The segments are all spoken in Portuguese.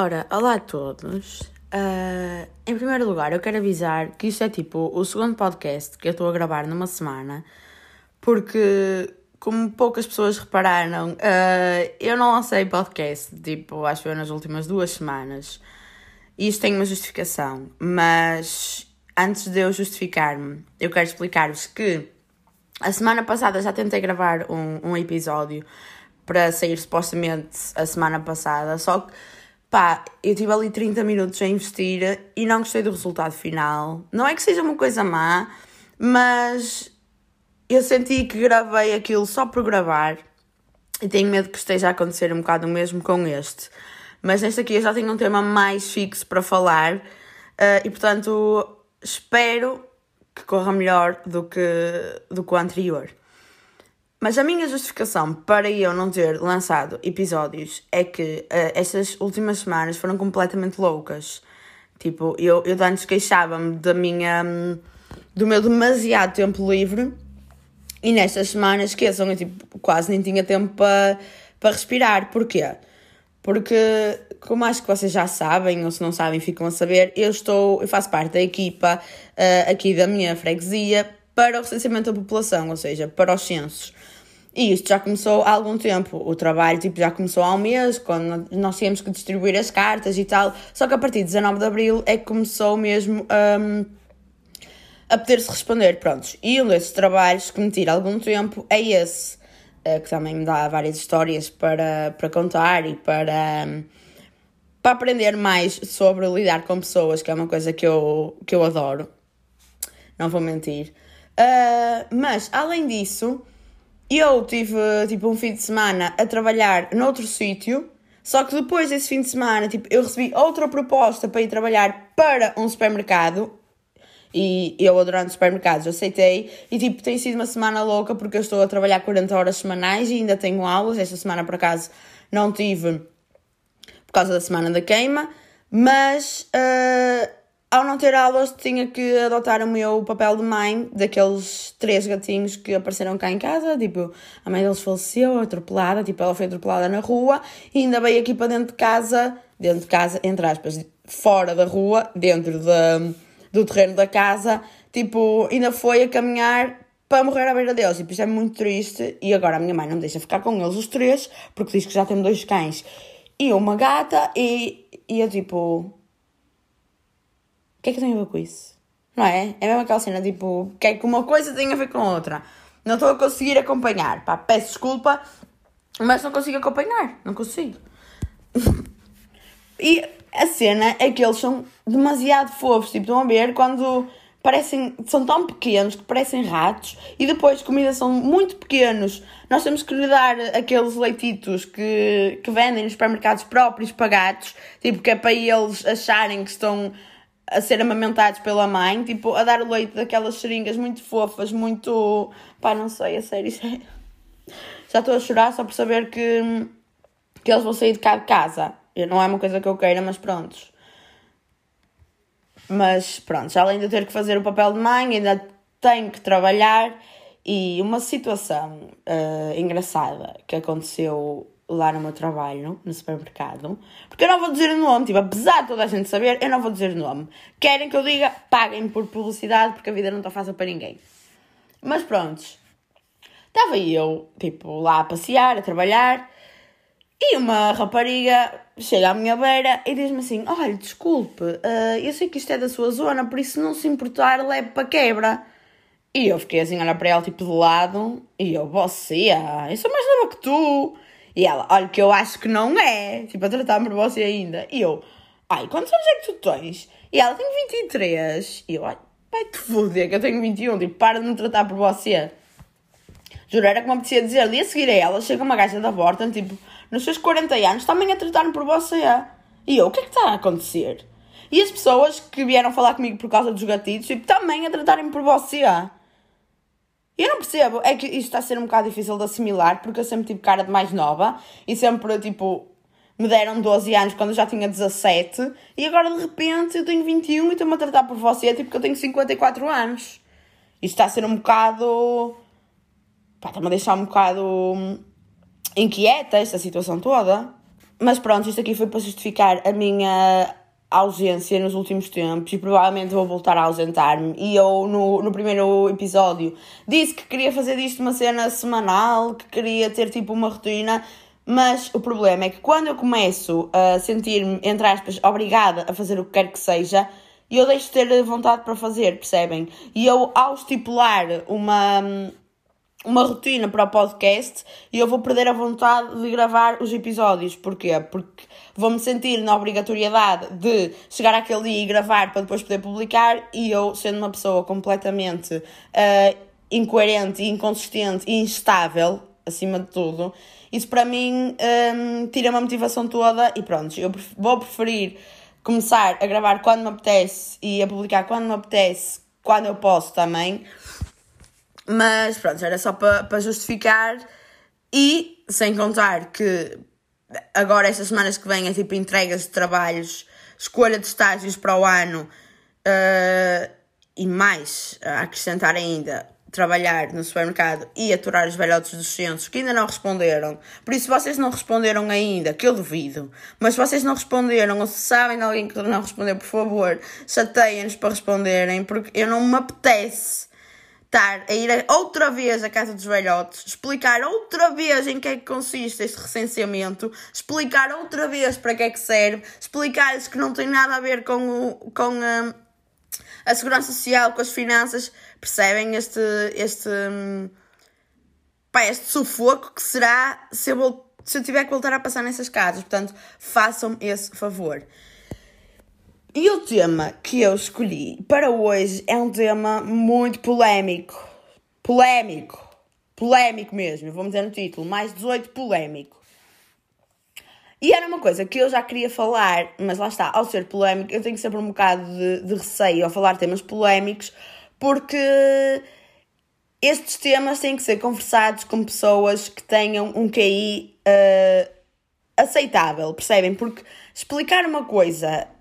Ora, olá a todos. Uh, em primeiro lugar, eu quero avisar que isto é tipo o segundo podcast que eu estou a gravar numa semana, porque, como poucas pessoas repararam, uh, eu não lancei podcast, tipo, acho que nas últimas duas semanas. Isto tem uma justificação, mas antes de eu justificar-me, eu quero explicar-vos que a semana passada já tentei gravar um, um episódio para sair supostamente a semana passada, só que pá, eu tive ali 30 minutos a investir e não gostei do resultado final. Não é que seja uma coisa má, mas eu senti que gravei aquilo só por gravar e tenho medo que esteja a acontecer um bocado o mesmo com este. Mas neste aqui eu já tenho um tema mais fixo para falar uh, e portanto espero que corra melhor do que, do que o anterior. Mas a minha justificação para eu não ter lançado episódios é que uh, estas últimas semanas foram completamente loucas. Tipo, eu, eu antes queixava-me da minha. do meu demasiado tempo livre e nestas semanas, esqueçam, eu tipo, quase nem tinha tempo para para respirar. Porquê? Porque, como acho que vocês já sabem, ou se não sabem, ficam a saber, eu estou, eu faço parte da equipa uh, aqui da minha freguesia para o recenseamento da população, ou seja, para os censos. E isto já começou há algum tempo. O trabalho tipo, já começou há um mês, quando nós tínhamos que distribuir as cartas e tal. Só que a partir de 19 de Abril é que começou mesmo um, a poder-se responder. Prontos. E um desses trabalhos que me tira algum tempo é esse. Eh, que também me dá várias histórias para, para contar e para, para aprender mais sobre lidar com pessoas, que é uma coisa que eu, que eu adoro. Não vou mentir. Uh, mas, além disso, eu tive tipo um fim de semana a trabalhar noutro sítio. Só que depois desse fim de semana, tipo, eu recebi outra proposta para ir trabalhar para um supermercado e eu adorando supermercados aceitei e tipo tem sido uma semana louca porque eu estou a trabalhar 40 horas semanais e ainda tenho aulas, esta semana por acaso não tive por causa da semana da queima, mas uh, ao não ter aulas tinha que adotar o meu papel de mãe daqueles três gatinhos que apareceram cá em casa, tipo, a mãe deles faleceu, atropelada, tipo, ela foi atropelada na rua e ainda veio aqui para dentro de casa, dentro de casa, entre aspas, fora da rua, dentro da do terreno da casa, tipo, ainda foi a caminhar para morrer à beira deles. Tipo, isto é muito triste. E agora a minha mãe não me deixa ficar com eles os três, porque diz que já tem dois cães e uma gata. E, e eu, tipo, que é que tem a ver com isso? Não é? É mesmo aquela cena, tipo, que é que uma coisa tem a ver com outra. Não estou a conseguir acompanhar. Pá, peço desculpa, mas não consigo acompanhar. Não consigo. e a cena é que eles são demasiado fofos. Tipo, estão a ver quando parecem, são tão pequenos que parecem ratos e depois de comida são muito pequenos. Nós temos que lhe dar aqueles leititos que, que vendem nos supermercados próprios para gatos, tipo, que é para eles acharem que estão a ser amamentados pela mãe, tipo, a dar o leite daquelas seringas muito fofas, muito. pá, não sei, a sério, é... já estou a chorar só por saber que, que eles vão sair de cá de casa. Não é uma coisa que eu queira, mas prontos. Mas pronto, além de ter que fazer o papel de mãe, ainda tenho que trabalhar. E uma situação uh, engraçada que aconteceu lá no meu trabalho, no supermercado, porque eu não vou dizer o nome, tipo, apesar de toda a gente saber, eu não vou dizer o nome. Querem que eu diga, paguem por publicidade, porque a vida não está fácil para ninguém. Mas prontos, estava eu, tipo, lá a passear, a trabalhar, e uma rapariga chega à minha beira e diz-me assim: Olha, desculpe, uh, eu sei que isto é da sua zona, por isso não se importar, leve para quebra. E eu fiquei assim, olhar para ela tipo de lado, e eu, você, eu sou mais nova que tu. E ela, olha, que eu acho que não é, tipo, a tratar-me por você ainda. E eu, ai, quantos anos é que tu tens? E ela tem 23. E eu, ai, vai-te foder, que eu tenho 21, tipo, para de me tratar por você. Era como me apetecia dizer ali a seguir a ela, chega uma gaja da porta, tipo nos seus 40 anos, também a tratar-me por você. E eu, o que é que está a acontecer? E as pessoas que vieram falar comigo por causa dos gatitos, tipo, também a tratarem por você. Eu não percebo, é que isto está a ser um bocado difícil de assimilar, porque eu sempre tive cara de mais nova e sempre, tipo, me deram 12 anos quando eu já tinha 17 e agora de repente eu tenho 21 e estou-me a tratar por você, tipo, que eu tenho 54 anos. Isto está a ser um bocado. pá, está-me a deixar um bocado inquieta esta situação toda. mas pronto, isto aqui foi para justificar a minha ausência nos últimos tempos e provavelmente vou voltar a ausentar-me. E eu, no, no primeiro episódio, disse que queria fazer disto uma cena semanal, que queria ter tipo uma rotina. Mas o problema é que quando eu começo a sentir-me, entre aspas, obrigada a fazer o que quer que seja, eu deixo de ter vontade para fazer, percebem? E eu, ao estipular uma, uma rotina para o podcast, eu vou perder a vontade de gravar os episódios. Porquê? Porque vou-me sentir na obrigatoriedade de chegar àquele dia e gravar para depois poder publicar, e eu, sendo uma pessoa completamente uh, incoerente, inconsistente e instável, acima de tudo, isso para mim um, tira-me a motivação toda e pronto, eu vou preferir começar a gravar quando me apetece e a publicar quando me apetece, quando eu posso também. Mas pronto, era só para pa justificar e sem contar que agora estas semanas que vêm é tipo entregas de trabalhos, escolha de estágios para o ano uh, e mais a acrescentar ainda trabalhar no supermercado e aturar os velhotes dos centros que ainda não responderam. Por isso, se vocês não responderam ainda, que eu duvido, mas se vocês não responderam ou se sabem de alguém que não respondeu, por favor, chateiem-nos para responderem, porque eu não me apetece estar a ir outra vez à casa dos velhotes, explicar outra vez em que é que consiste este recenseamento, explicar outra vez para que é que serve, explicar-lhes que não tem nada a ver com, o, com a, a segurança social, com as finanças Percebem este, este, pá, este sufoco que será se eu, se eu tiver que voltar a passar nessas casas? Portanto, façam-me esse favor. E o tema que eu escolhi para hoje é um tema muito polémico. Polémico. Polémico mesmo, vamos dizer no título. Mais 18 polémico. E era uma coisa que eu já queria falar, mas lá está, ao ser polémico, eu tenho sempre um bocado de, de receio ao falar temas polémicos, porque estes temas têm que ser conversados com pessoas que tenham um QI uh, eh, aceitável, percebem? Porque explicar uma coisa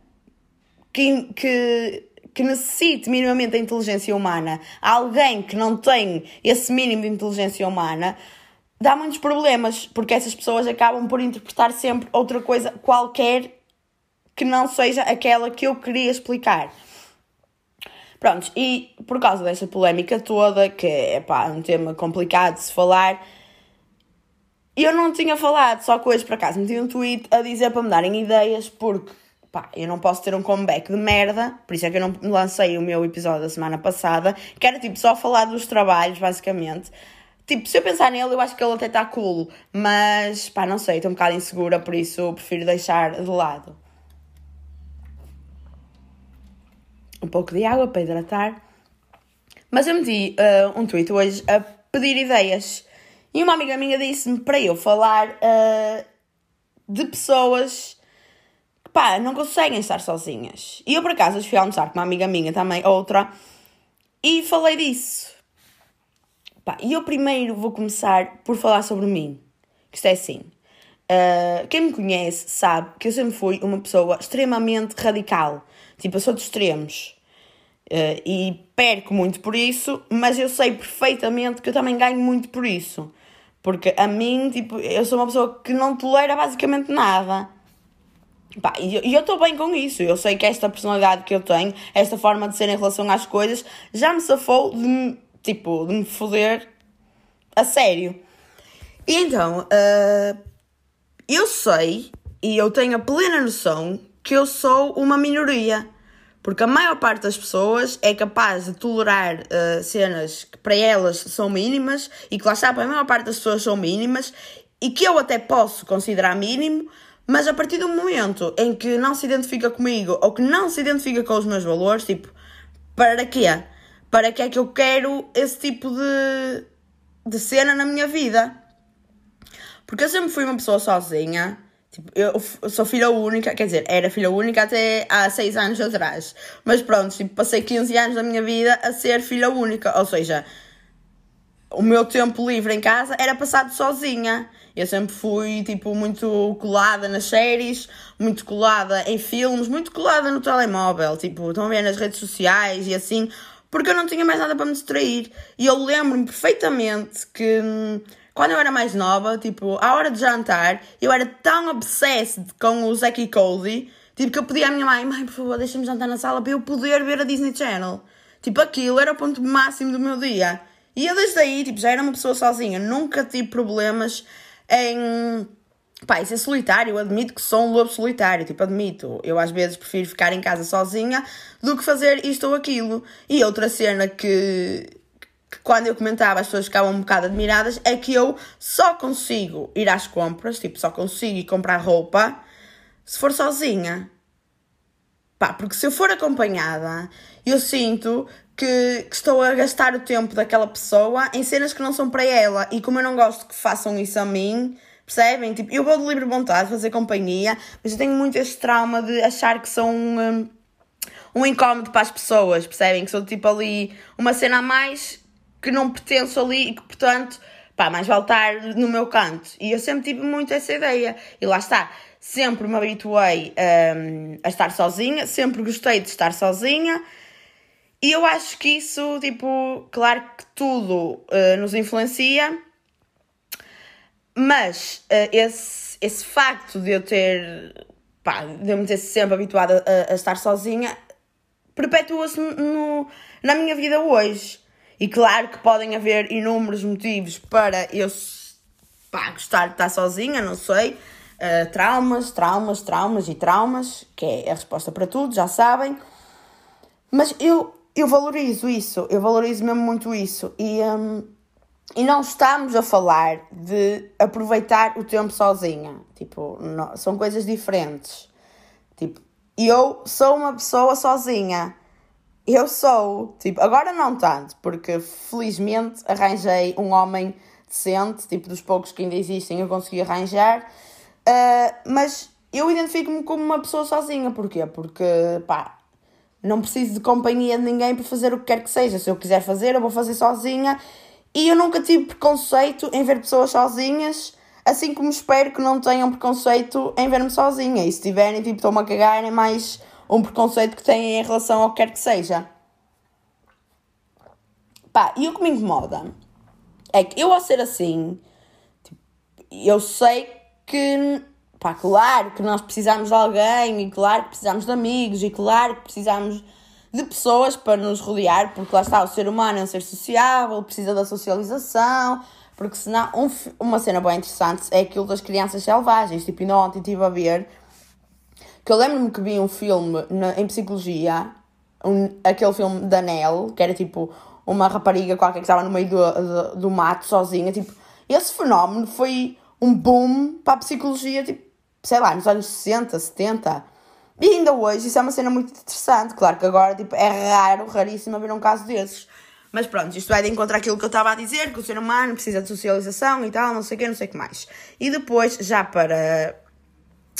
que, que, que necessite minimamente da inteligência humana alguém que não tem esse mínimo de inteligência humana dá muitos problemas, porque essas pessoas acabam por interpretar sempre outra coisa qualquer que não seja aquela que eu queria explicar. Prontos, e por causa desta polémica toda, que é pá, um tema complicado de se falar, eu não tinha falado, só hoje por acaso meti um tweet a dizer para me darem ideias, porque pá, eu não posso ter um comeback de merda, por isso é que eu não lancei o meu episódio da semana passada, que era tipo só falar dos trabalhos, basicamente. Tipo, se eu pensar nele, eu acho que ele até está cool, mas pá, não sei, estou um bocado insegura, por isso prefiro deixar de lado. um pouco de água para hidratar. Mas eu meti uh, um tweet hoje a pedir ideias. E uma amiga minha disse-me para eu falar uh, de pessoas pá, não conseguem estar sozinhas. E eu por acaso fui almoçar com uma amiga minha também, outra, e falei disso. Pá, e eu primeiro vou começar por falar sobre mim. Isto é assim. Uh, quem me conhece sabe que eu sempre fui uma pessoa extremamente radical. Tipo, eu sou de extremos. Uh, e perco muito por isso, mas eu sei perfeitamente que eu também ganho muito por isso. Porque a mim, tipo, eu sou uma pessoa que não tolera basicamente nada. Pá, e eu estou bem com isso. Eu sei que esta personalidade que eu tenho, esta forma de ser em relação às coisas, já me safou de me, tipo, de me foder a sério. E então, uh, eu sei e eu tenho a plena noção que eu sou uma minoria. Porque a maior parte das pessoas é capaz de tolerar uh, cenas que para elas são mínimas e que lá está, para a maior parte das pessoas são mínimas e que eu até posso considerar mínimo, mas a partir do momento em que não se identifica comigo ou que não se identifica com os meus valores, tipo, para quê? Para que é que eu quero esse tipo de, de cena na minha vida? Porque eu sempre fui uma pessoa sozinha Tipo, eu sou filha única, quer dizer, era filha única até há 6 anos atrás. Mas pronto, tipo, passei 15 anos da minha vida a ser filha única. Ou seja, o meu tempo livre em casa era passado sozinha. Eu sempre fui, tipo, muito colada nas séries, muito colada em filmes, muito colada no telemóvel. Tipo, estão a ver nas redes sociais e assim. porque eu não tinha mais nada para me distrair. E eu lembro-me perfeitamente que hum, quando eu era mais nova, tipo, à hora de jantar, eu era tão obsessed com o Zack e Cody, tipo, que eu pedia à minha mãe, mãe, por favor, deixa-me jantar na sala para eu poder ver a Disney Channel. Tipo, aquilo era o ponto máximo do meu dia. E eu desde aí, tipo, já era uma pessoa sozinha, nunca tive problemas em Pá, é solitário, eu admito que sou um lobo solitário, tipo, admito. Eu às vezes prefiro ficar em casa sozinha do que fazer isto ou aquilo. E outra cena que, que quando eu comentava as pessoas ficavam um bocado admiradas é que eu só consigo ir às compras, tipo, só consigo ir comprar roupa se for sozinha. Pá, porque se eu for acompanhada, eu sinto que, que, estou a gastar o tempo daquela pessoa em cenas que não são para ela. E como eu não gosto que façam isso a mim Percebem? Tipo, eu vou de livre vontade fazer companhia, mas eu tenho muito este trauma de achar que sou um, um, um incómodo para as pessoas, percebem? Que sou tipo ali uma cena a mais que não pertenço ali e que, portanto, pá, mais vale estar no meu canto. E eu sempre tive muito essa ideia. E lá está, sempre me habituei um, a estar sozinha, sempre gostei de estar sozinha. E eu acho que isso, tipo, claro que tudo uh, nos influencia, mas uh, esse, esse facto de eu ter, pá, de eu me ter sempre habituada a, a estar sozinha, perpetua-se na minha vida hoje. E claro que podem haver inúmeros motivos para eu pá, gostar de estar sozinha, não sei. Uh, traumas, traumas, traumas e traumas, que é a resposta para tudo, já sabem. Mas eu, eu valorizo isso, eu valorizo mesmo muito isso. E, um, e não estamos a falar de aproveitar o tempo sozinha. Tipo, não, são coisas diferentes. Tipo, eu sou uma pessoa sozinha. Eu sou. Tipo, agora não tanto, porque felizmente arranjei um homem decente, tipo, dos poucos que ainda existem, eu consegui arranjar. Uh, mas eu identifico-me como uma pessoa sozinha. Porquê? Porque, pá, não preciso de companhia de ninguém para fazer o que quer que seja. Se eu quiser fazer, eu vou fazer sozinha e eu nunca tive preconceito em ver pessoas sozinhas, assim como espero que não tenham preconceito em ver-me sozinha. E se tiverem, tipo, estão-me a cagar, é mais um preconceito que têm em relação ao que quer que seja. Pá, e o que me incomoda é que eu, ao ser assim, tipo, eu sei que, pá, claro que nós precisamos de alguém, e claro que precisamos de amigos, e claro que precisamos de pessoas para nos rodear, porque lá está, o ser humano é um ser sociável, precisa da socialização, porque senão, um, uma cena bem interessante é aquilo das crianças selvagens, tipo, ainda ontem estive a ver, que eu lembro-me que vi um filme na, em psicologia, um, aquele filme da Nell, que era tipo uma rapariga qualquer que estava no meio do, do, do mato sozinha, tipo, esse fenómeno foi um boom para a psicologia, tipo, sei lá, nos anos 60, 70, e ainda hoje isso é uma cena muito interessante. Claro que agora tipo, é raro, raríssimo haver um caso desses. Mas pronto, isto vai de encontrar aquilo que eu estava a dizer, que o ser humano precisa de socialização e tal, não sei o que, não sei o que mais. E depois, já para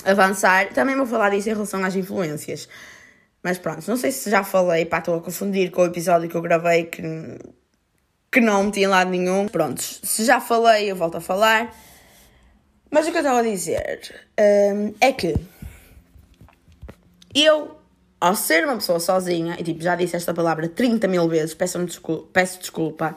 avançar, também vou falar disso em relação às influências. Mas pronto, não sei se já falei, pá, estou a confundir com o episódio que eu gravei que, que não meti em lado nenhum. Pronto, se já falei, eu volto a falar. Mas o que eu estava a dizer um, é que eu, ao ser uma pessoa sozinha, e tipo, já disse esta palavra 30 mil vezes, peço, desculpa, peço desculpa,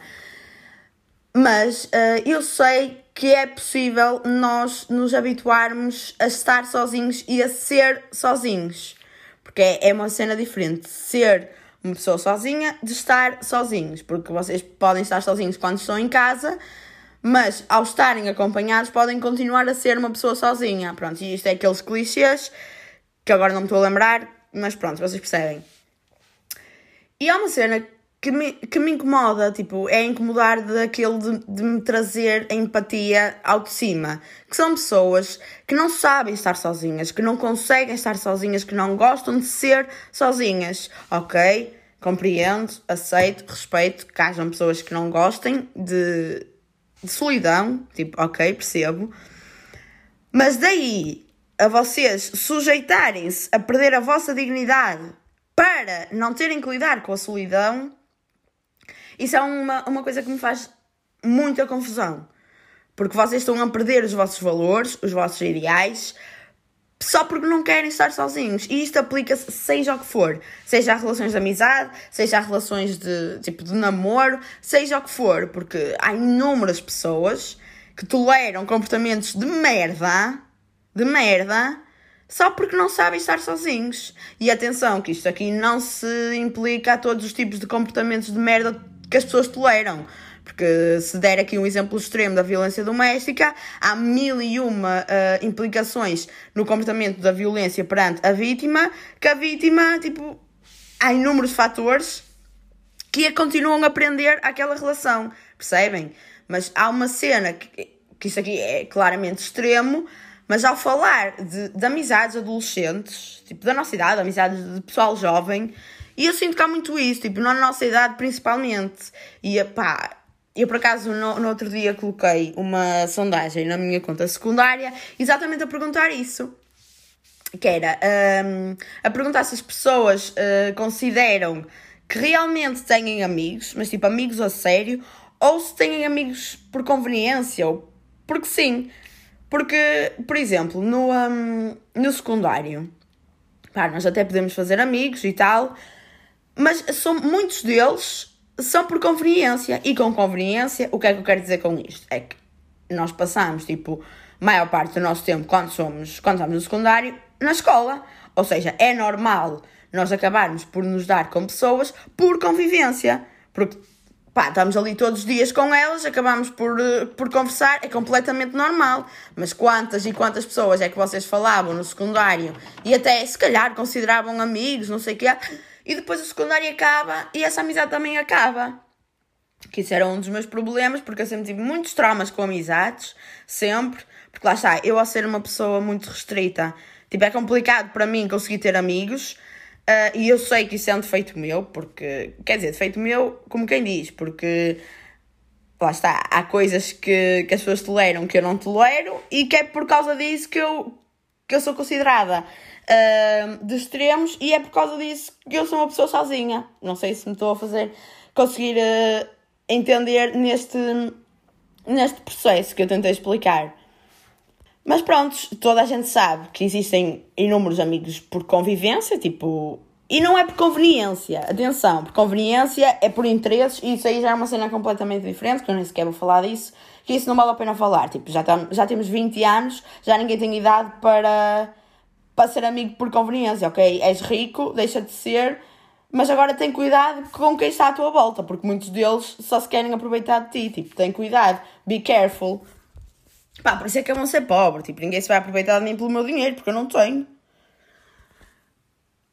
mas uh, eu sei que é possível nós nos habituarmos a estar sozinhos e a ser sozinhos. Porque é, é uma cena diferente ser uma pessoa sozinha de estar sozinhos. Porque vocês podem estar sozinhos quando estão em casa, mas ao estarem acompanhados podem continuar a ser uma pessoa sozinha. Pronto, e isto é aqueles clichês que agora não me estou a lembrar, mas pronto, vocês percebem. E há uma cena que me, que me incomoda, tipo, é incomodar daquele de, de me trazer a empatia ao de cima. Que são pessoas que não sabem estar sozinhas, que não conseguem estar sozinhas, que não gostam de ser sozinhas. Ok, compreendo, aceito, respeito que hajam pessoas que não gostem de, de solidão, tipo, ok, percebo. Mas daí a vocês sujeitarem-se a perder a vossa dignidade para não terem que lidar com a solidão, isso é uma, uma coisa que me faz muita confusão. Porque vocês estão a perder os vossos valores, os vossos ideais, só porque não querem estar sozinhos. E isto aplica-se seja o que for. Seja a relações de amizade, seja a relações de tipo de namoro, seja o que for. Porque há inúmeras pessoas que toleram comportamentos de merda, de merda, só porque não sabem estar sozinhos. E atenção, que isto aqui não se implica a todos os tipos de comportamentos de merda que as pessoas toleram. Porque se der aqui um exemplo extremo da violência doméstica, há mil e uma uh, implicações no comportamento da violência perante a vítima, que a vítima, tipo, há inúmeros fatores que a continuam a prender aquela relação, percebem? Mas há uma cena que, que isso aqui é claramente extremo, mas ao falar de, de amizades adolescentes, tipo da nossa idade, amizades de pessoal jovem, e eu sinto que há muito isso, tipo, na nossa idade principalmente. E pá, eu, por acaso, no, no, outro dia coloquei uma sondagem na minha conta secundária exatamente a perguntar isso. Que era um, a perguntar se as pessoas uh, consideram que realmente têm amigos, mas tipo amigos a sério, ou se têm amigos por conveniência, ou porque sim. Porque, por exemplo, no, um, no secundário, pá, nós até podemos fazer amigos e tal, mas são muitos deles são por conveniência. E com conveniência, o que é que eu quero dizer com isto? É que nós passamos, tipo, maior parte do nosso tempo quando somos, quando estamos no secundário, na escola. Ou seja, é normal nós acabarmos por nos dar com pessoas por convivência. Porque, pá, estamos ali todos os dias com elas, acabamos por, eh, por conversar, é completamente normal. Mas quantas e quantas pessoas é que vocês falavam no secundário e até, se calhar, consideravam amigos, não sei o quê e depois o secundário acaba e essa amizade também acaba. Que isso era um dos meus problemas, porque eu sempre tive muitos traumas com amizades, sempre, porque lá está, eu ao ser uma pessoa muito restrita, tipo, é complicado para mim conseguir ter amigos, uh, e eu sei que isso é um defeito meu, porque, quer dizer, defeito meu, como quem diz, porque lá está, há coisas que, que as pessoas toleram que eu não tolero, e que é por causa disso que eu, que eu sou considerada de extremos e é por causa disso que eu sou uma pessoa sozinha. Não sei se me estou a fazer conseguir uh, entender neste, neste processo que eu tentei explicar. Mas pronto, toda a gente sabe que existem inúmeros amigos por convivência, tipo. E não é por conveniência, atenção, por conveniência é por interesses e isso aí já é uma cena completamente diferente, que eu nem sequer vou falar disso, que isso não vale a pena falar. Tipo, já, tam, já temos 20 anos, já ninguém tem idade para para ser amigo por conveniência, ok? És rico, deixa de ser, mas agora tem cuidado com quem está à tua volta, porque muitos deles só se querem aproveitar de ti, tipo, tem cuidado, be careful. Pá, por isso é que eu vou ser pobre, tipo, ninguém se vai aproveitar de mim pelo meu dinheiro, porque eu não tenho.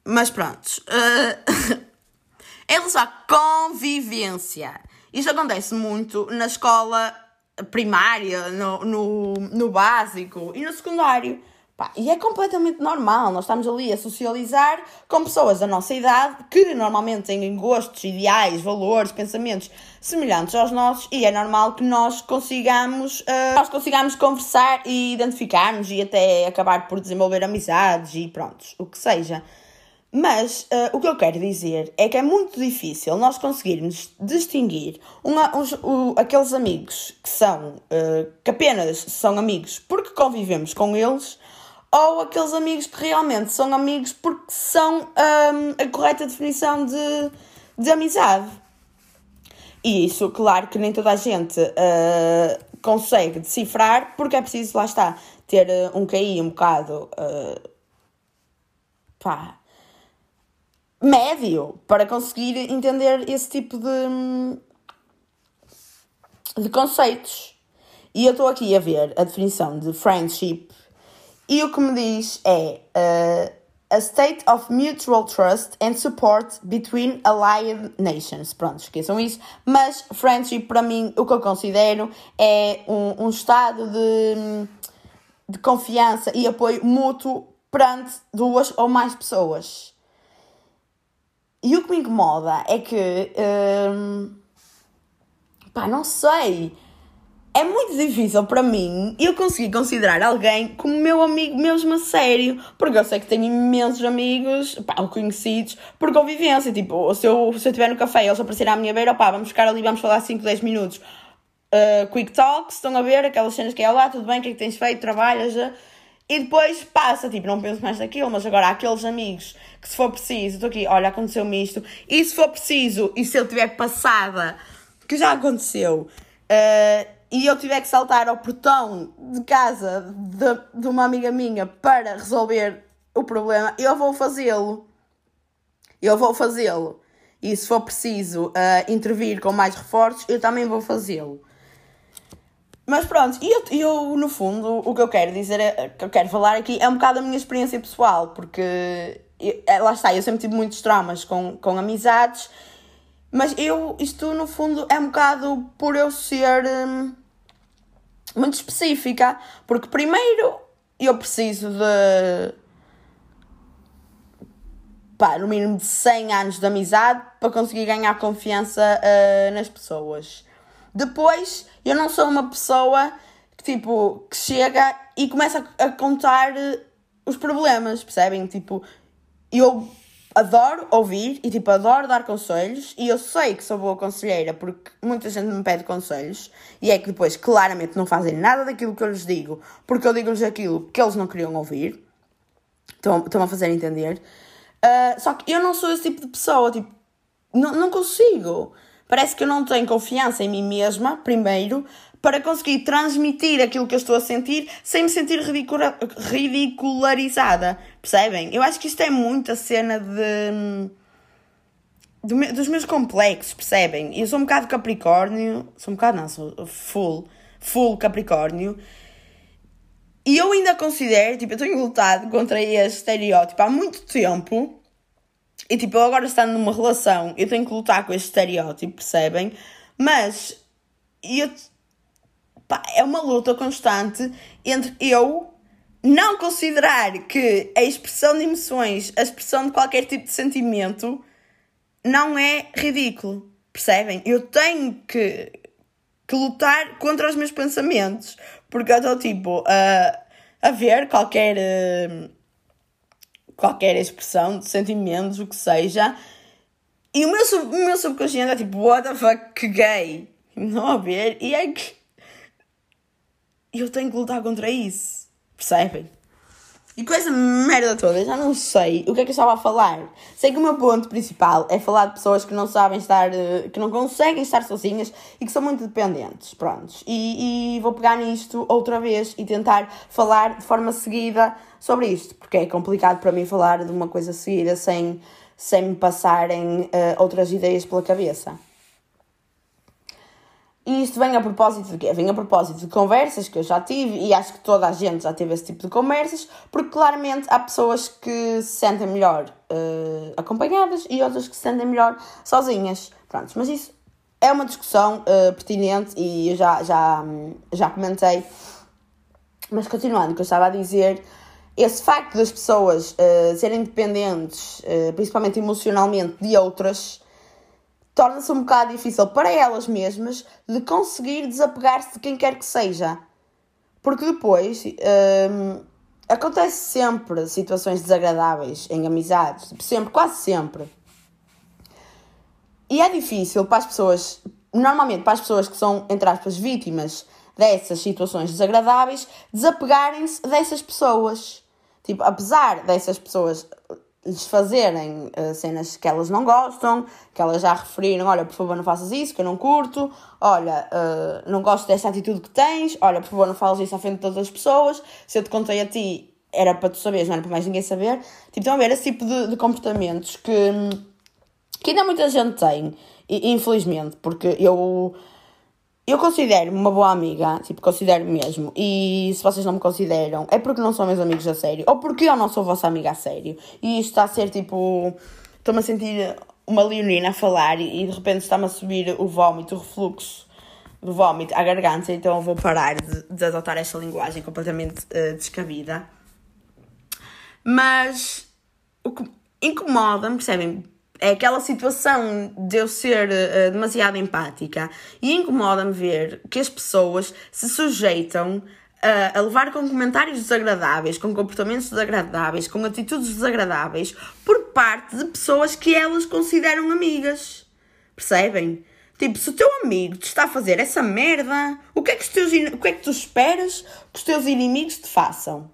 Mas pronto. Uh... em à convivência, isto acontece muito na escola primária, no, no, no básico e no secundário. Pá, e é completamente normal, nós estamos ali a socializar com pessoas da nossa idade que normalmente têm gostos, ideais, valores, pensamentos semelhantes aos nossos e é normal que nós consigamos, uh, nós consigamos conversar e identificarmos e até acabar por desenvolver amizades e pronto, o que seja. Mas uh, o que eu quero dizer é que é muito difícil nós conseguirmos distinguir uma, uns, o, aqueles amigos que são uh, que apenas são amigos porque convivemos com eles ou aqueles amigos que realmente são amigos porque são um, a correta definição de, de amizade. E isso, claro que nem toda a gente uh, consegue decifrar, porque é preciso, lá está, ter uh, um QI um bocado. Uh, pá. médio para conseguir entender esse tipo de, de conceitos. E eu estou aqui a ver a definição de friendship e o que me diz é uh, a state of mutual trust and support between allied nations. Pronto, esqueçam isso. Mas friendship, para mim, o que eu considero é um, um estado de, de confiança e apoio mútuo perante duas ou mais pessoas. E o que me incomoda é que. Um, pá, não sei é muito difícil para mim eu conseguir considerar alguém como meu amigo mesmo a sério, porque eu sei que tenho imensos amigos, pá, conhecidos, por convivência, tipo, se eu, se eu estiver no café e eles aparecerem à minha beira, pá, vamos ficar ali, vamos falar 5, 10 minutos, uh, quick talks, estão a ver aquelas cenas que é lá, tudo bem, o que é que tens feito, trabalhas, E depois passa, tipo, não penso mais naquilo, mas agora há aqueles amigos que se for preciso, estou aqui, olha, aconteceu-me isto, e se for preciso, e se eu tiver passada, que já aconteceu, uh, e eu tiver que saltar ao portão de casa de, de uma amiga minha para resolver o problema, eu vou fazê-lo. Eu vou fazê-lo. E se for preciso uh, intervir com mais reforços, eu também vou fazê-lo. Mas pronto, eu, eu, no fundo, o que eu quero dizer, é, que eu quero falar aqui é um bocado da minha experiência pessoal, porque eu, é, lá está, eu sempre tive muitos traumas com, com amizades, mas eu, isto no fundo é um bocado por eu ser hum, muito específica, porque primeiro eu preciso de pá, no mínimo de 100 anos de amizade para conseguir ganhar confiança uh, nas pessoas. Depois, eu não sou uma pessoa que, tipo, que chega e começa a, contar eh, os problemas, percebem? Tipo, eu adoro ouvir e, tipo, adoro dar conselhos e eu sei que sou boa conselheira porque muita gente me pede conselhos e é que depois, claramente, não fazem nada daquilo que eu lhes digo porque eu digo-lhes aquilo que eles não queriam ouvir. Estão-me a fazer entender. Uh, só que eu não sou esse tipo de pessoa, tipo, não, não consigo. Parece que eu não tenho confiança em mim mesma, primeiro, para conseguir transmitir aquilo que eu estou a sentir sem me sentir ridicula ridicularizada. Percebem? Eu acho que isto é muito a cena de. Do, dos meus complexos, percebem? Eu sou um bocado Capricórnio, sou um bocado, não, sou full, full Capricórnio. E eu ainda considero, tipo, eu tenho lutado contra esse estereótipo há muito tempo e tipo, eu agora estando numa relação, eu tenho que lutar com este estereótipo, percebem? Mas eu, pá, é uma luta constante entre eu não considerar que a expressão de emoções, a expressão de qualquer tipo de sentimento, não é ridículo. Percebem? Eu tenho que, que lutar contra os meus pensamentos. Porque eu estou tipo a, a ver qualquer. Uh, qualquer expressão de sentimentos, o que seja. E o meu, o meu subconsciente é tipo, what the fuck, que gay. Não a ver. E é que. Eu tenho que lutar contra isso. Percebem? E com essa merda toda, já não sei o que é que eu estava a falar. Sei que o meu ponto principal é falar de pessoas que não sabem estar, eh, que não conseguem estar sozinhas e que são muito dependentes. Prontos. E, e vou pegar nisto outra vez e tentar falar de forma seguida sobre isto, porque é complicado para mim falar de uma coisa seguida sem, sem me passarem uh, outras ideias pela cabeça. E isto vem a propósito de quê? Vem a propósito de conversas que eu já tive e acho que toda a gente já teve esse tipo de conversas, porque claramente há pessoas que se sentem melhor uh, acompanhadas e outras que se sentem melhor sozinhas. Pronto, mas isso é uma discussão uh, pertinente e eu já, já, já comentei. Mas continuando, o que eu estava a dizer, esse facto das pessoas uh, serem dependentes, principalmente emocionalmente, de outras torna-se um bocado difícil para elas mesmas de conseguir desapegar-se de quem quer que seja. Porque depois hum, acontece sempre situações desagradáveis em amizades, sempre, quase sempre. E é difícil para as pessoas, normalmente para as pessoas que são, entre aspas, vítimas dessas situações desagradáveis, desapegarem-se dessas pessoas. Tipo, apesar dessas pessoas lhes fazerem uh, cenas que elas não gostam, que elas já referiram, olha, por favor não faças isso, que eu não curto, olha, uh, não gosto dessa atitude que tens, olha, por favor não falas isso à frente de todas as pessoas, se eu te contei a ti, era para tu saberes, não era para mais ninguém saber. Tipo, estão a ver esse tipo de, de comportamentos que, que ainda muita gente tem, infelizmente, porque eu eu considero-me uma boa amiga, tipo, considero mesmo. E se vocês não me consideram, é porque não são meus amigos a sério. Ou porque eu não sou vossa amiga a sério. E isto está a ser tipo. Estou-me a sentir uma leonina a falar e, e de repente está-me a subir o vómito, o refluxo do vómito à garganta. Então eu vou parar de, de adotar esta linguagem completamente uh, descabida. Mas o que incomoda-me, percebem? É aquela situação de eu ser uh, demasiado empática e incomoda-me ver que as pessoas se sujeitam uh, a levar com comentários desagradáveis, com comportamentos desagradáveis, com atitudes desagradáveis por parte de pessoas que elas consideram amigas. Percebem? Tipo, se o teu amigo te está a fazer essa merda, o que é que, teus, o que, é que tu esperas que os teus inimigos te façam?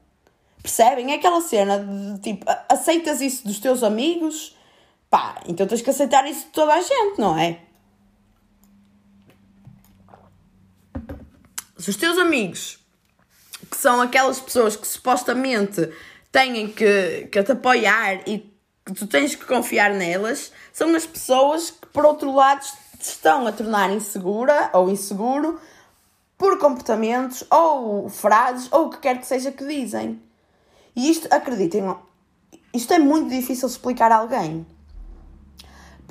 Percebem? É aquela cena de tipo, aceitas isso dos teus amigos, pá, então tens que aceitar isso de toda a gente, não é? Se os teus amigos, que são aquelas pessoas que supostamente têm que, que te apoiar e que tu tens que confiar nelas, são as pessoas que, por outro lado, te estão a tornar insegura ou inseguro por comportamentos ou frases ou o que quer que seja que dizem. E isto, acreditem, isto é muito difícil explicar a alguém.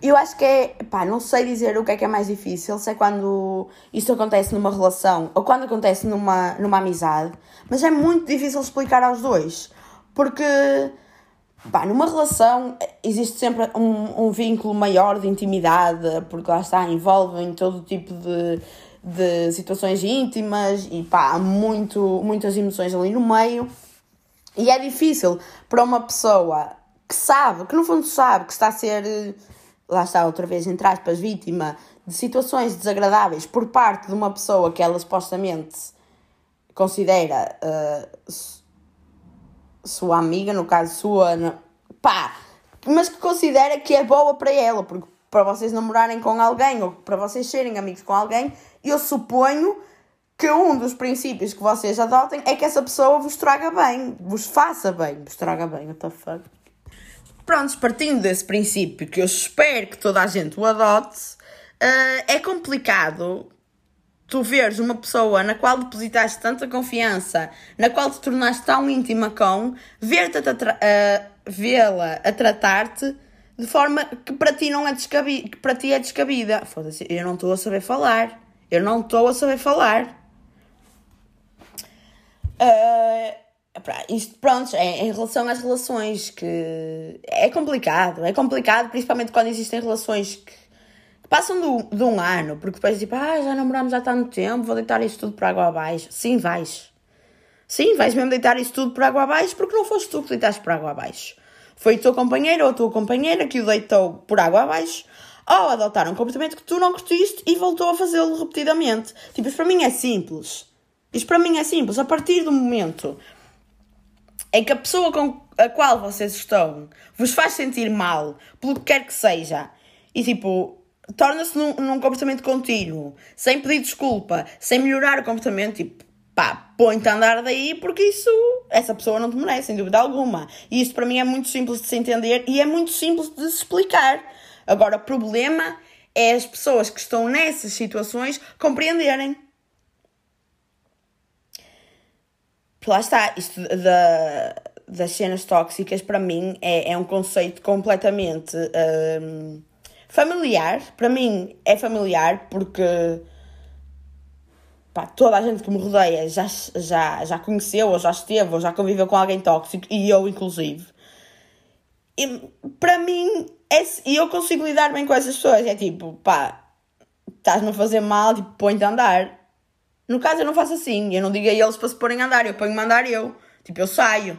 Eu acho que é, pá, não sei dizer o que é que é mais difícil, se é quando isto acontece numa relação ou quando acontece numa, numa amizade, mas é muito difícil explicar aos dois, porque, pá, numa relação existe sempre um, um vínculo maior de intimidade, porque lá está, envolvem todo tipo de, de situações íntimas e, pá, há muito, muitas emoções ali no meio, e é difícil para uma pessoa que sabe, que no fundo sabe que está a ser lá está outra vez, entre aspas, vítima de situações desagradáveis por parte de uma pessoa que ela supostamente considera uh, sua amiga, no caso sua, pá, mas que considera que é boa para ela, porque para vocês namorarem com alguém ou para vocês serem amigos com alguém, eu suponho que um dos princípios que vocês adotem é que essa pessoa vos traga bem, vos faça bem, vos traga bem, what the fuck. Prontos, partindo desse princípio que eu espero que toda a gente o adote, uh, é complicado tu veres uma pessoa na qual depositaste tanta confiança, na qual te tornaste tão íntima com, ver-te uh, vê-la a tratar-te de forma que para ti não é descabida, que para ti é descabida. Foda-se, eu não estou a saber falar. Eu não estou a saber falar. Uh, isto, pronto, é em relação às relações que é complicado, é complicado, principalmente quando existem relações que, que passam de, de, um ano, porque depois tipo, ah, já namoramos há tanto tempo, vou deitar isto tudo por água abaixo. Sim, vais. Sim, vais mesmo deitar isto tudo por água abaixo porque não foste tu que deitaste por água abaixo. Foi o teu companheiro ou a tua companheira que o deitou por água abaixo ou adotaram um comportamento que tu não curtiste e voltou a fazê-lo repetidamente. Tipo, isso para mim é simples. Isto para mim é simples. A partir do momento é que a pessoa com a qual vocês estão vos faz sentir mal, pelo que quer que seja, e tipo, torna-se num, num, comportamento contínuo, sem pedir desculpa, sem melhorar o comportamento, tipo, pá, põe-te a andar daí porque isso, essa pessoa não te merece, sem dúvida alguma. E isto para mim é muito simples de se entender e é muito simples de se explicar. Agora, o problema é as pessoas que estão nessas situações compreenderem. Lá está, isto da, das cenas tóxicas para mim é, é um conceito completamente um, familiar. Para mim é familiar porque pá, toda a gente que me rodeia já, já, já conheceu, ou já esteve, ou já conviveu com alguém tóxico, e eu inclusive. E para mim, é, e eu consigo lidar bem com essas pessoas. É tipo, pá, estás-me a fazer mal, tipo, põe-te a andar no caso, eu não faço assim. Eu não digo a eles para se porem a andar. Eu ponho-me a andar eu. Tipo, eu saio.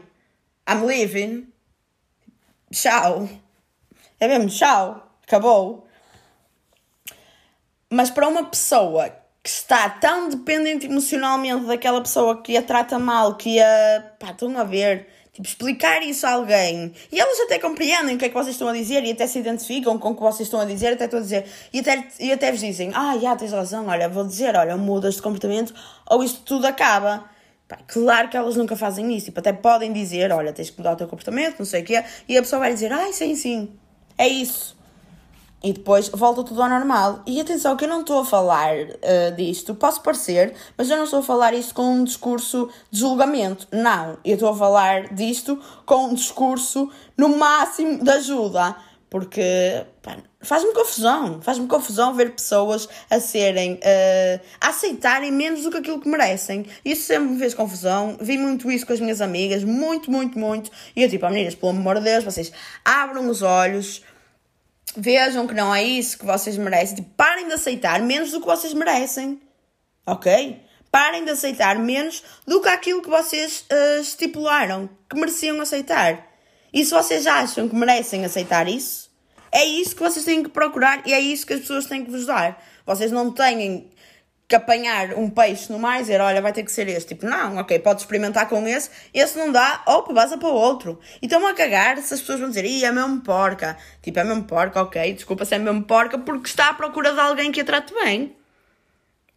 I'm leaving. Tchau. É mesmo, tchau. Acabou. Mas para uma pessoa que está tão dependente emocionalmente daquela pessoa que a trata mal, que a. pá, estão a ver Tipo, explicar isso a alguém. E elas até compreendem o que é que vocês estão a dizer e até se identificam com o que vocês estão a dizer, até estão a dizer. E até, e até vos dizem: Ah, já tens razão, olha, vou dizer, olha, mudas de comportamento ou isto tudo acaba. Pá, claro que elas nunca fazem isso. Tipo, até podem dizer: Olha, tens que mudar o teu comportamento, não sei o quê. E a pessoa vai dizer: Ai, sim, sim. É isso e depois volta tudo ao normal. E atenção que eu não estou a falar uh, disto, posso parecer, mas eu não estou a falar isto com um discurso de julgamento. Não, eu estou a falar disto com um discurso no máximo de ajuda. Porque faz-me confusão, faz-me confusão ver pessoas a serem, uh, a aceitarem menos do que aquilo que merecem. Isso sempre me fez confusão. Vi muito isso com as minhas amigas, muito, muito, muito. E eu tipo, oh, meninas, pelo amor de Deus, vocês abram os olhos, Vejam que não é isso que vocês merecem. Tipo, parem de aceitar menos do que vocês merecem. Ok? Parem de aceitar menos do que aquilo que vocês uh, estipularam que mereciam aceitar. E se vocês acham que merecem aceitar isso, é isso que vocês têm que procurar e é isso que as pessoas têm que vos dar. Vocês não têm que apanhar um peixe no mar e dizer, olha, vai ter que ser este. Tipo, não, ok, podes experimentar com esse, esse não dá, opa, vaza para o outro. E estão a cagar se as pessoas vão dizer, ih, é mesmo porca. Tipo, é mesmo porca, ok, desculpa se é mesmo porca, porque está à procura de alguém que a trate bem.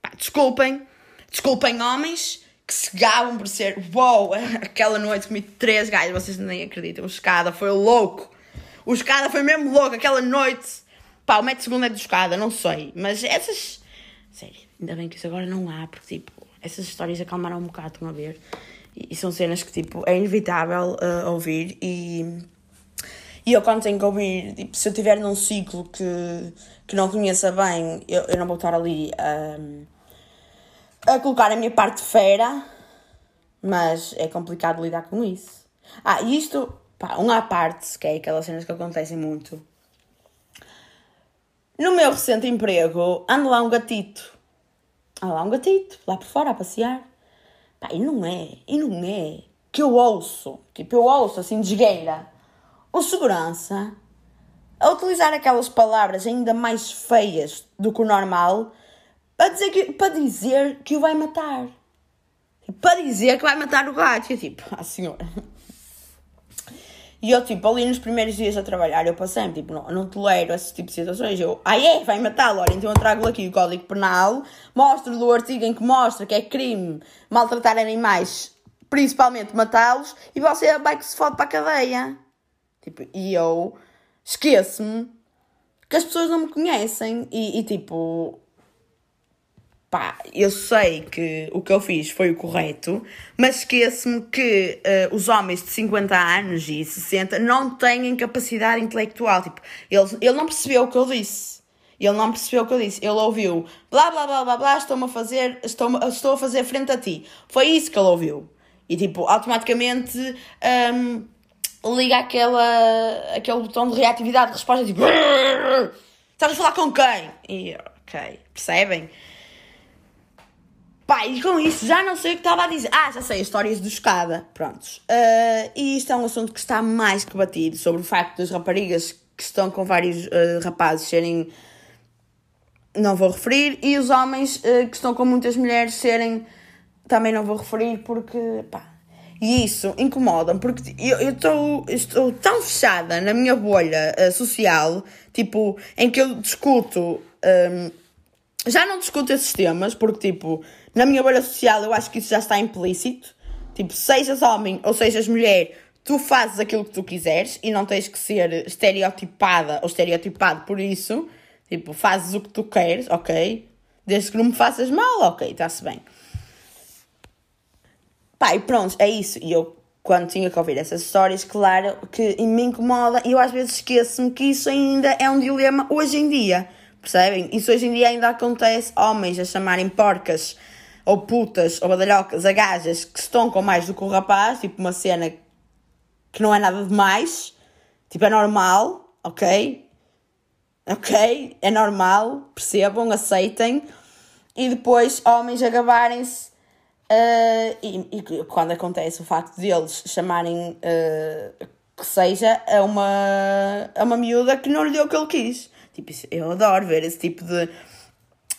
Pá, desculpem, desculpem homens que se gabam por ser, uou, wow, aquela noite comi três gajos, vocês nem acreditam, o escada foi louco. O escada foi mesmo louco, aquela noite. Pá, o metro segundo é de escada, não sei, mas essas... Sério Ainda bem que isso agora não há, porque tipo, essas histórias acalmaram um bocado, estão a ver? E, são cenas que tipo, é inevitável uh, ouvir e. E eu quando tenho que ouvir, tipo, se eu estiver num ciclo que, que não conheça bem, eu, eu não vou estar ali a, a colocar a minha parte fera, mas é complicado lidar com isso. Ah, e isto, pá, um à parte, que é aquelas cenas que acontecem muito. No meu recente emprego, anda lá um gatito Há lá um gatito, lá por fora, a passear. Pá, e não é, e não é que eu ouço, tipo, eu ouço assim de esgueira, o segurança a utilizar aquelas palavras ainda mais feias do que o normal para dizer que, para dizer que o vai matar. Para dizer que vai matar o gato. E tipo, ah senhora, e eu, tipo, ali nos primeiros dias a trabalhar, eu passei tipo, não, não tolero esse tipo de situações. Eu, ah é, vai matá-lo, ora, então eu trago aqui o Código Penal, mostro-lhe o artigo em que mostra que é crime maltratar animais, principalmente matá-los, e você vai que se fode para a cadeia. Tipo, e eu esqueço-me que as pessoas não me conhecem e, e tipo, pá, eu sei que o que eu fiz foi o correto, mas esqueço-me que uh, os homens de 50 anos e 60 não têm capacidade intelectual. Tipo, ele, ele não percebeu o que eu disse. Ele não percebeu o que eu disse. Ele ouviu blá blá blá blá blá, estou-me a fazer, estou, estou a fazer frente a ti. Foi isso que ele ouviu. E tipo, automaticamente um, liga aquela, aquele botão de reatividade de resposta tipo Estás a falar com quem? E ok, percebem? Pá, e com isso já não sei o que estava a dizer. Ah, já sei, histórias do escada. Prontos. Uh, e isto é um assunto que está mais que batido sobre o facto das raparigas que estão com vários uh, rapazes serem. Não vou referir. E os homens uh, que estão com muitas mulheres serem. Também não vou referir porque. pá. E isso incomoda-me porque eu, eu tô, estou tão fechada na minha bolha social, tipo, em que eu discuto. Um, já não discuto esses temas, porque, tipo, na minha bolha social eu acho que isso já está implícito. Tipo, sejas homem ou sejas mulher, tu fazes aquilo que tu quiseres e não tens que ser estereotipada ou estereotipado por isso. Tipo, fazes o que tu queres, ok? Desde que não me faças mal, ok, está-se bem. E pronto, é isso. E eu, quando tinha que ouvir essas histórias, claro que me incomoda e eu às vezes esqueço-me que isso ainda é um dilema hoje em dia. Percebem? Isso hoje em dia ainda acontece homens a chamarem porcas ou putas ou badalhocas a gajas que estão com mais do que o rapaz, tipo uma cena que não é nada demais, tipo é normal, ok? Ok? É normal, percebam, aceitem. E depois homens a gabarem-se uh, e, e, quando acontece o facto deles chamarem uh, que seja a uma, a uma miúda que não lhe deu o que ele quis. Tipo, eu adoro ver esse tipo de,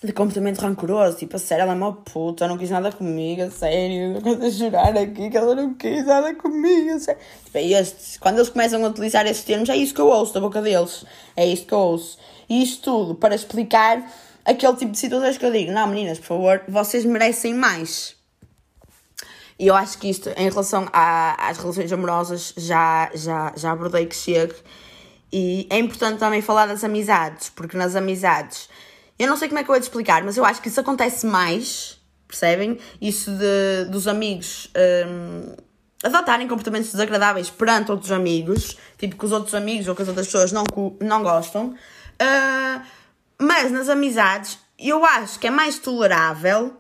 de comportamento rancoroso. Tipo, a sério, ela é uma puta, não quis nada comigo, a sério, eu vou chorar aqui que ela não quis nada comigo, a sério. Tipo, é estes, quando eles começam a utilizar esses termos, é isso que eu ouço da boca deles. É isto que eu ouço. E isto tudo para explicar aquele tipo de situações que eu digo: não, meninas, por favor, vocês merecem mais. E eu acho que isto, em relação a, às relações amorosas, já, já, já abordei que chego. E é importante também falar das amizades, porque nas amizades, eu não sei como é que eu vou explicar, mas eu acho que isso acontece mais, percebem? Isso de, dos amigos um, adotarem comportamentos desagradáveis perante outros amigos, tipo que os outros amigos ou que as outras pessoas não, não gostam. Uh, mas nas amizades, eu acho que é mais tolerável.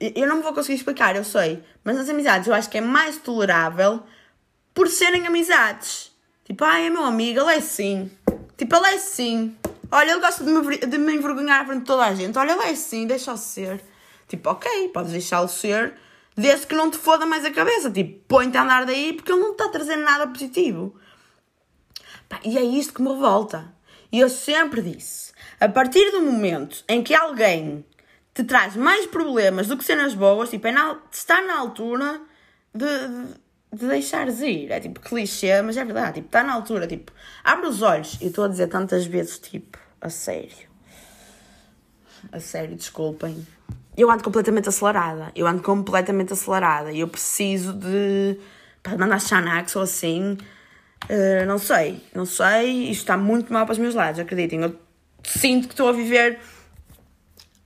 Eu não me vou conseguir explicar, eu sei, mas nas amizades eu acho que é mais tolerável por serem amizades. Tipo, ai, é meu amigo, ele é assim. Tipo, ele é assim. Olha, ele gosta de me, de me envergonhar frente de toda a gente. Olha, ele é assim, deixa-o ser. Tipo, ok, podes deixá-lo ser, desde que não te foda mais a cabeça. Tipo, põe-te a andar daí porque ele não está trazendo nada positivo. Pá, e é isto que me revolta. E eu sempre disse: a partir do momento em que alguém te traz mais problemas do que cenas boas, tipo, é na, está na altura de, de, de deixares ir. É tipo clichê, mas é verdade, tipo, está na altura, tipo, abre os olhos. E estou a dizer tantas vezes, tipo, a sério. A sério, desculpem. Eu ando completamente acelerada. Eu ando completamente acelerada. Eu preciso de. para mandar Xanax ou assim. Uh, não sei, não sei. Isto está muito mal para os meus lados, acreditem. Eu sinto que estou a viver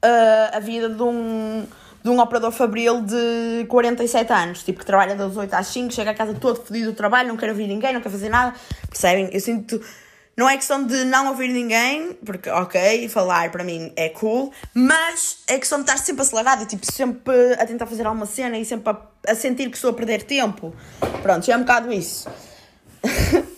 uh, a vida de um, de um operador fabril de 47 anos, tipo que trabalha das 8 às 5, chega a casa todo fodido do trabalho, não quer ouvir ninguém, não quer fazer nada. Percebem? Eu sinto. Não é questão de não ouvir ninguém, porque, ok, falar para mim é cool, mas é questão de estar sempre acelerado e, tipo, sempre a tentar fazer alguma cena e sempre a, a sentir que estou a perder tempo. Pronto, é um bocado isso.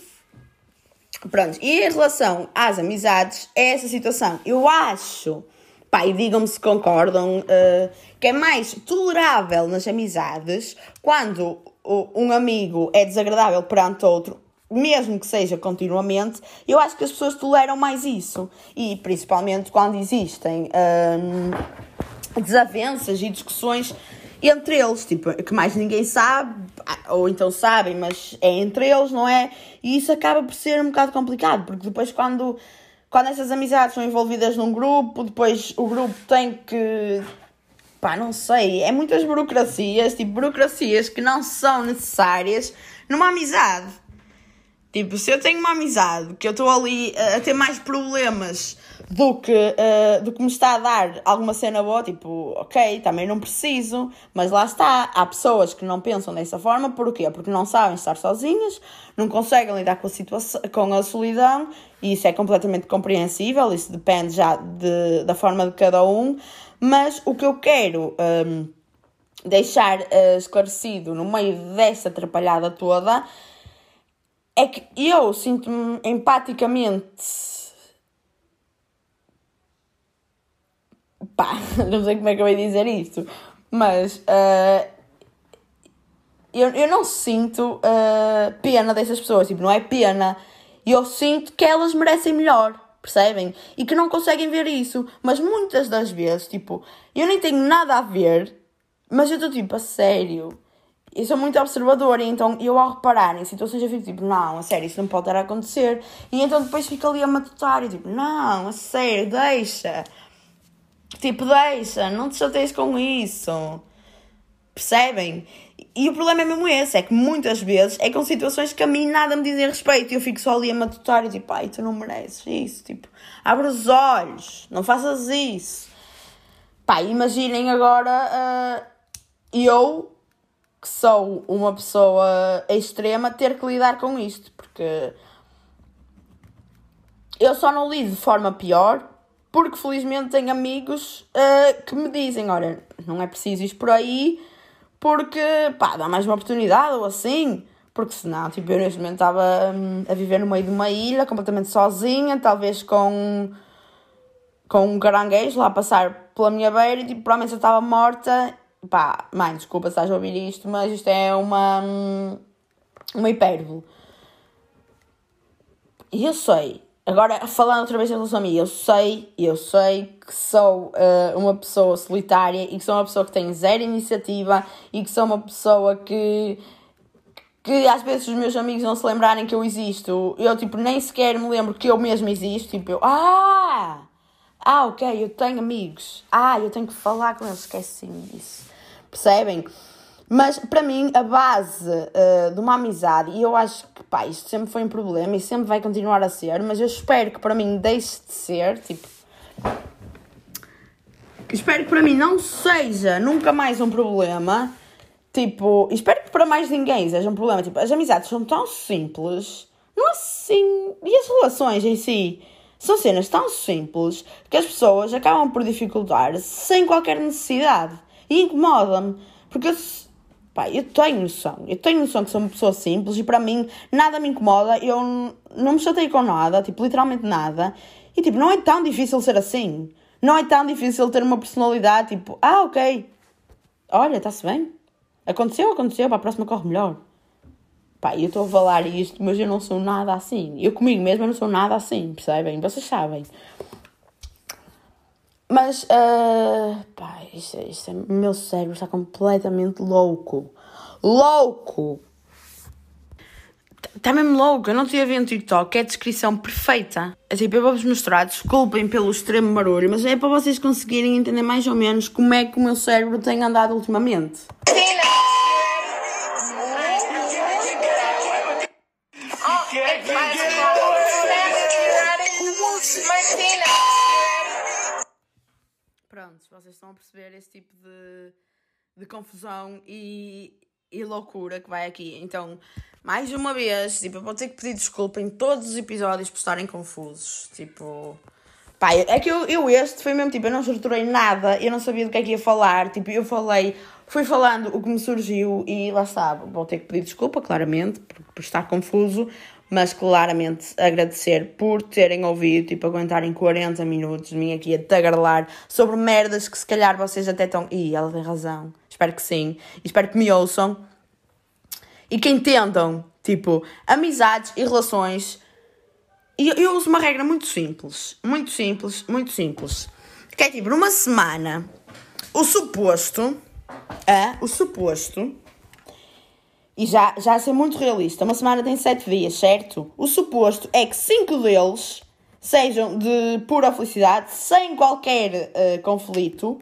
Pronto, e em relação às amizades, é essa situação. Eu acho pá, e digam-me se concordam, uh, que é mais tolerável nas amizades quando um amigo é desagradável perante outro, mesmo que seja continuamente, eu acho que as pessoas toleram mais isso. E principalmente quando existem um, desavenças e discussões entre eles, tipo, que mais ninguém sabe, ou então sabem, mas é entre eles, não é? E isso acaba por ser um bocado complicado, porque depois quando quando essas amizades são envolvidas num grupo, depois o grupo tem que. pá, não sei, é muitas burocracias, tipo, burocracias que não são necessárias numa amizade. Tipo, se eu tenho uma amizade que eu estou ali a ter mais problemas do que, uh, do que me está a dar alguma cena boa, tipo, ok, também não preciso, mas lá está. Há pessoas que não pensam dessa forma, porquê? Porque não sabem estar sozinhas, não conseguem lidar com a, situação, com a solidão, e isso é completamente compreensível, isso depende já de, da forma de cada um, mas o que eu quero. Um, deixar uh, esclarecido no meio dessa atrapalhada toda é que eu sinto-me empaticamente pá, não sei como é que eu ia dizer isto, mas uh, eu, eu não sinto uh, pena dessas pessoas, tipo, não é pena, eu sinto que elas merecem melhor, percebem? E que não conseguem ver isso, mas muitas das vezes, tipo, eu nem tenho nada a ver, mas eu estou tipo, a sério. Eu sou muito observadora, então eu ao reparar em situações eu fico tipo, não, a sério, isso não pode estar a acontecer. E então depois fico ali a matutar e tipo, não, a sério, deixa. Tipo, deixa, não te chateias com isso. Percebem? E o problema é mesmo esse, é que muitas vezes é com situações que a mim nada me dizem respeito e eu fico só ali a matutar e tipo, ai, tu não mereces isso, tipo, abre os olhos, não faças isso. Pá, imaginem agora uh, eu, que sou uma pessoa extrema, ter que lidar com isto, porque eu só não lido de forma pior porque felizmente tenho amigos uh, que me dizem: olha, não é preciso ir por aí, porque pá, dá mais uma oportunidade ou assim. Porque senão, tipo, eu neste momento estava um, a viver no meio de uma ilha, completamente sozinha, talvez com, com um caranguejo lá a passar pela minha beira e tipo, provavelmente eu estava morta. Pá, mãe, desculpa se estás a ouvir isto, mas isto é uma, hum, uma hipérbole. E eu sei Agora, falando outra vez em relação a mim, eu sei, eu sei que sou uh, uma pessoa solitária e que sou uma pessoa que tem zero iniciativa e que sou uma pessoa que, que às vezes os meus amigos não se lembrarem que eu existo. Eu, tipo, nem sequer me lembro que eu mesmo existo. Tipo, eu, ah, ah, ok, eu tenho amigos. Ah, eu tenho que falar com eles, esqueci-me disso. Percebem? Mas para mim, a base uh, de uma amizade, e eu acho que pá, isto sempre foi um problema e sempre vai continuar a ser, mas eu espero que para mim deixe de ser, tipo. Espero que para mim não seja nunca mais um problema. Tipo, espero que para mais ninguém seja um problema. Tipo, as amizades são tão simples, não assim. E as relações em si são cenas tão simples que as pessoas acabam por dificultar sem qualquer necessidade. E incomoda-me. Porque eu Pá, eu tenho noção. Eu tenho noção que sou uma pessoa simples e para mim nada me incomoda. Eu não me chatei com nada, tipo, literalmente nada. E tipo, não é tão difícil ser assim. Não é tão difícil ter uma personalidade tipo, ah, ok. Olha, está-se bem. Aconteceu, aconteceu, para a próxima corre melhor. Pá, eu estou a falar isto, mas eu não sou nada assim. Eu comigo mesmo não sou nada assim, percebem? Vocês sabem. Mas, uh, pá, isto, isto é, o meu cérebro está completamente louco. Louco! Está mesmo louco, eu não tinha visto no TikTok, é a descrição perfeita. É tipo, eu vou-vos mostrar, desculpem pelo extremo barulho, mas é para vocês conseguirem entender mais ou menos como é que o meu cérebro tem andado ultimamente. Pronto, vocês estão a perceber esse tipo de, de confusão e, e loucura que vai aqui. Então, mais uma vez, tipo, eu vou ter que pedir desculpa em todos os episódios por estarem confusos. Tipo. Pá, é que eu, eu este foi mesmo tipo, eu não estruturei nada, eu não sabia do que é que ia falar. Tipo, eu falei, fui falando o que me surgiu e lá está. Vou ter que pedir desculpa, claramente, por, por estar confuso, mas claramente agradecer por terem ouvido, tipo, aguentarem 40 minutos de mim aqui a tagarlar sobre merdas que se calhar vocês até estão. Ih, ela tem razão. Espero que sim. Espero que me ouçam e que entendam, tipo, amizades e relações. E eu uso uma regra muito simples, muito simples, muito simples. Que é tipo, numa semana, o suposto, é, o suposto, e já, já a ser muito realista, uma semana tem sete dias, certo? O suposto é que cinco deles sejam de pura felicidade, sem qualquer uh, conflito,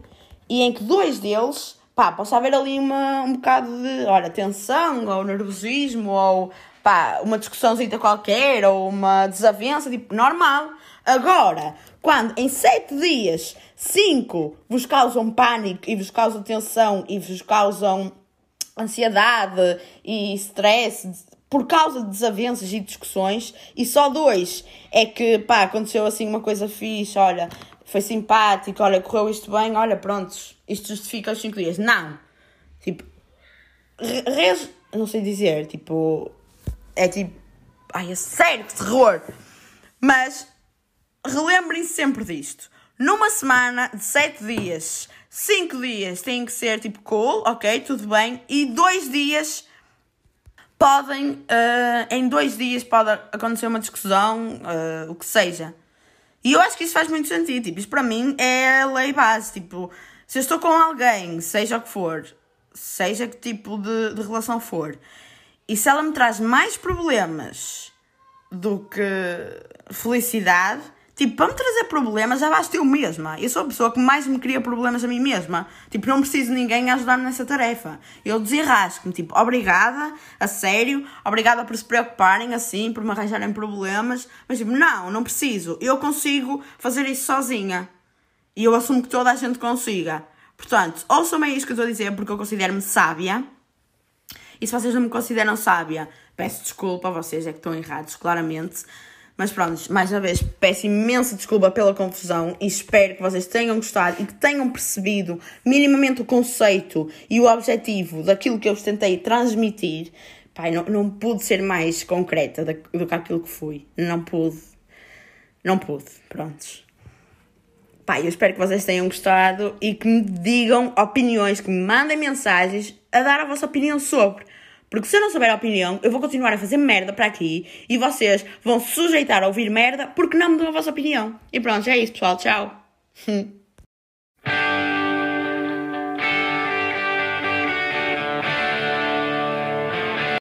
e em que dois deles pá, possa haver ali uma, um bocado de, olha, tensão, ou nervosismo, ou pá, uma discussãozinha qualquer, ou uma desavença, tipo, normal. Agora, quando em sete dias, cinco vos causam pânico e vos causam tensão e vos causam ansiedade e stress por causa de desavenças e discussões, e só dois é que, pá, aconteceu assim uma coisa fixe, olha, foi simpático, olha, correu isto bem, olha, prontos, isto justifica os 5 dias. Não! Tipo, res, não sei dizer, tipo, é tipo, ai, é sério, que terror! Mas, relembrem-se sempre disto. Numa semana de 7 dias, 5 dias têm que ser tipo cool, ok, tudo bem, e 2 dias podem, uh, em 2 dias pode acontecer uma discussão, uh, o que seja. E eu acho que isso faz muito sentido. Tipo, isso para mim é a lei base. Tipo, se eu estou com alguém, seja o que for, seja que tipo de, de relação for, e se ela me traz mais problemas do que felicidade, Tipo, para me trazer problemas, já basta eu mesma. Eu sou a pessoa que mais me cria problemas a mim mesma. Tipo, não preciso de ninguém a ajudar-me nessa tarefa. Eu desarrasco-me, tipo, obrigada, a sério, obrigada por se preocuparem assim, por me arranjarem problemas. Mas, tipo, não, não preciso. Eu consigo fazer isso sozinha. E eu assumo que toda a gente consiga. Portanto, ouçam-me isso que eu estou a dizer, porque eu considero-me sábia. E se vocês não me consideram sábia, peço desculpa, vocês é que estão errados, claramente. Mas pronto, mais uma vez, peço imensa desculpa pela confusão e espero que vocês tenham gostado e que tenham percebido minimamente o conceito e o objetivo daquilo que eu tentei transmitir. Pai, não, não pude ser mais concreta do que aquilo que fui. Não pude. Não pude. Prontos. Pai, eu espero que vocês tenham gostado e que me digam opiniões, que me mandem mensagens a dar a vossa opinião sobre. Porque se eu não souber a opinião, eu vou continuar a fazer merda para aqui e vocês vão se sujeitar a ouvir merda porque não me dão a vossa opinião. E pronto, é isso, pessoal. Tchau.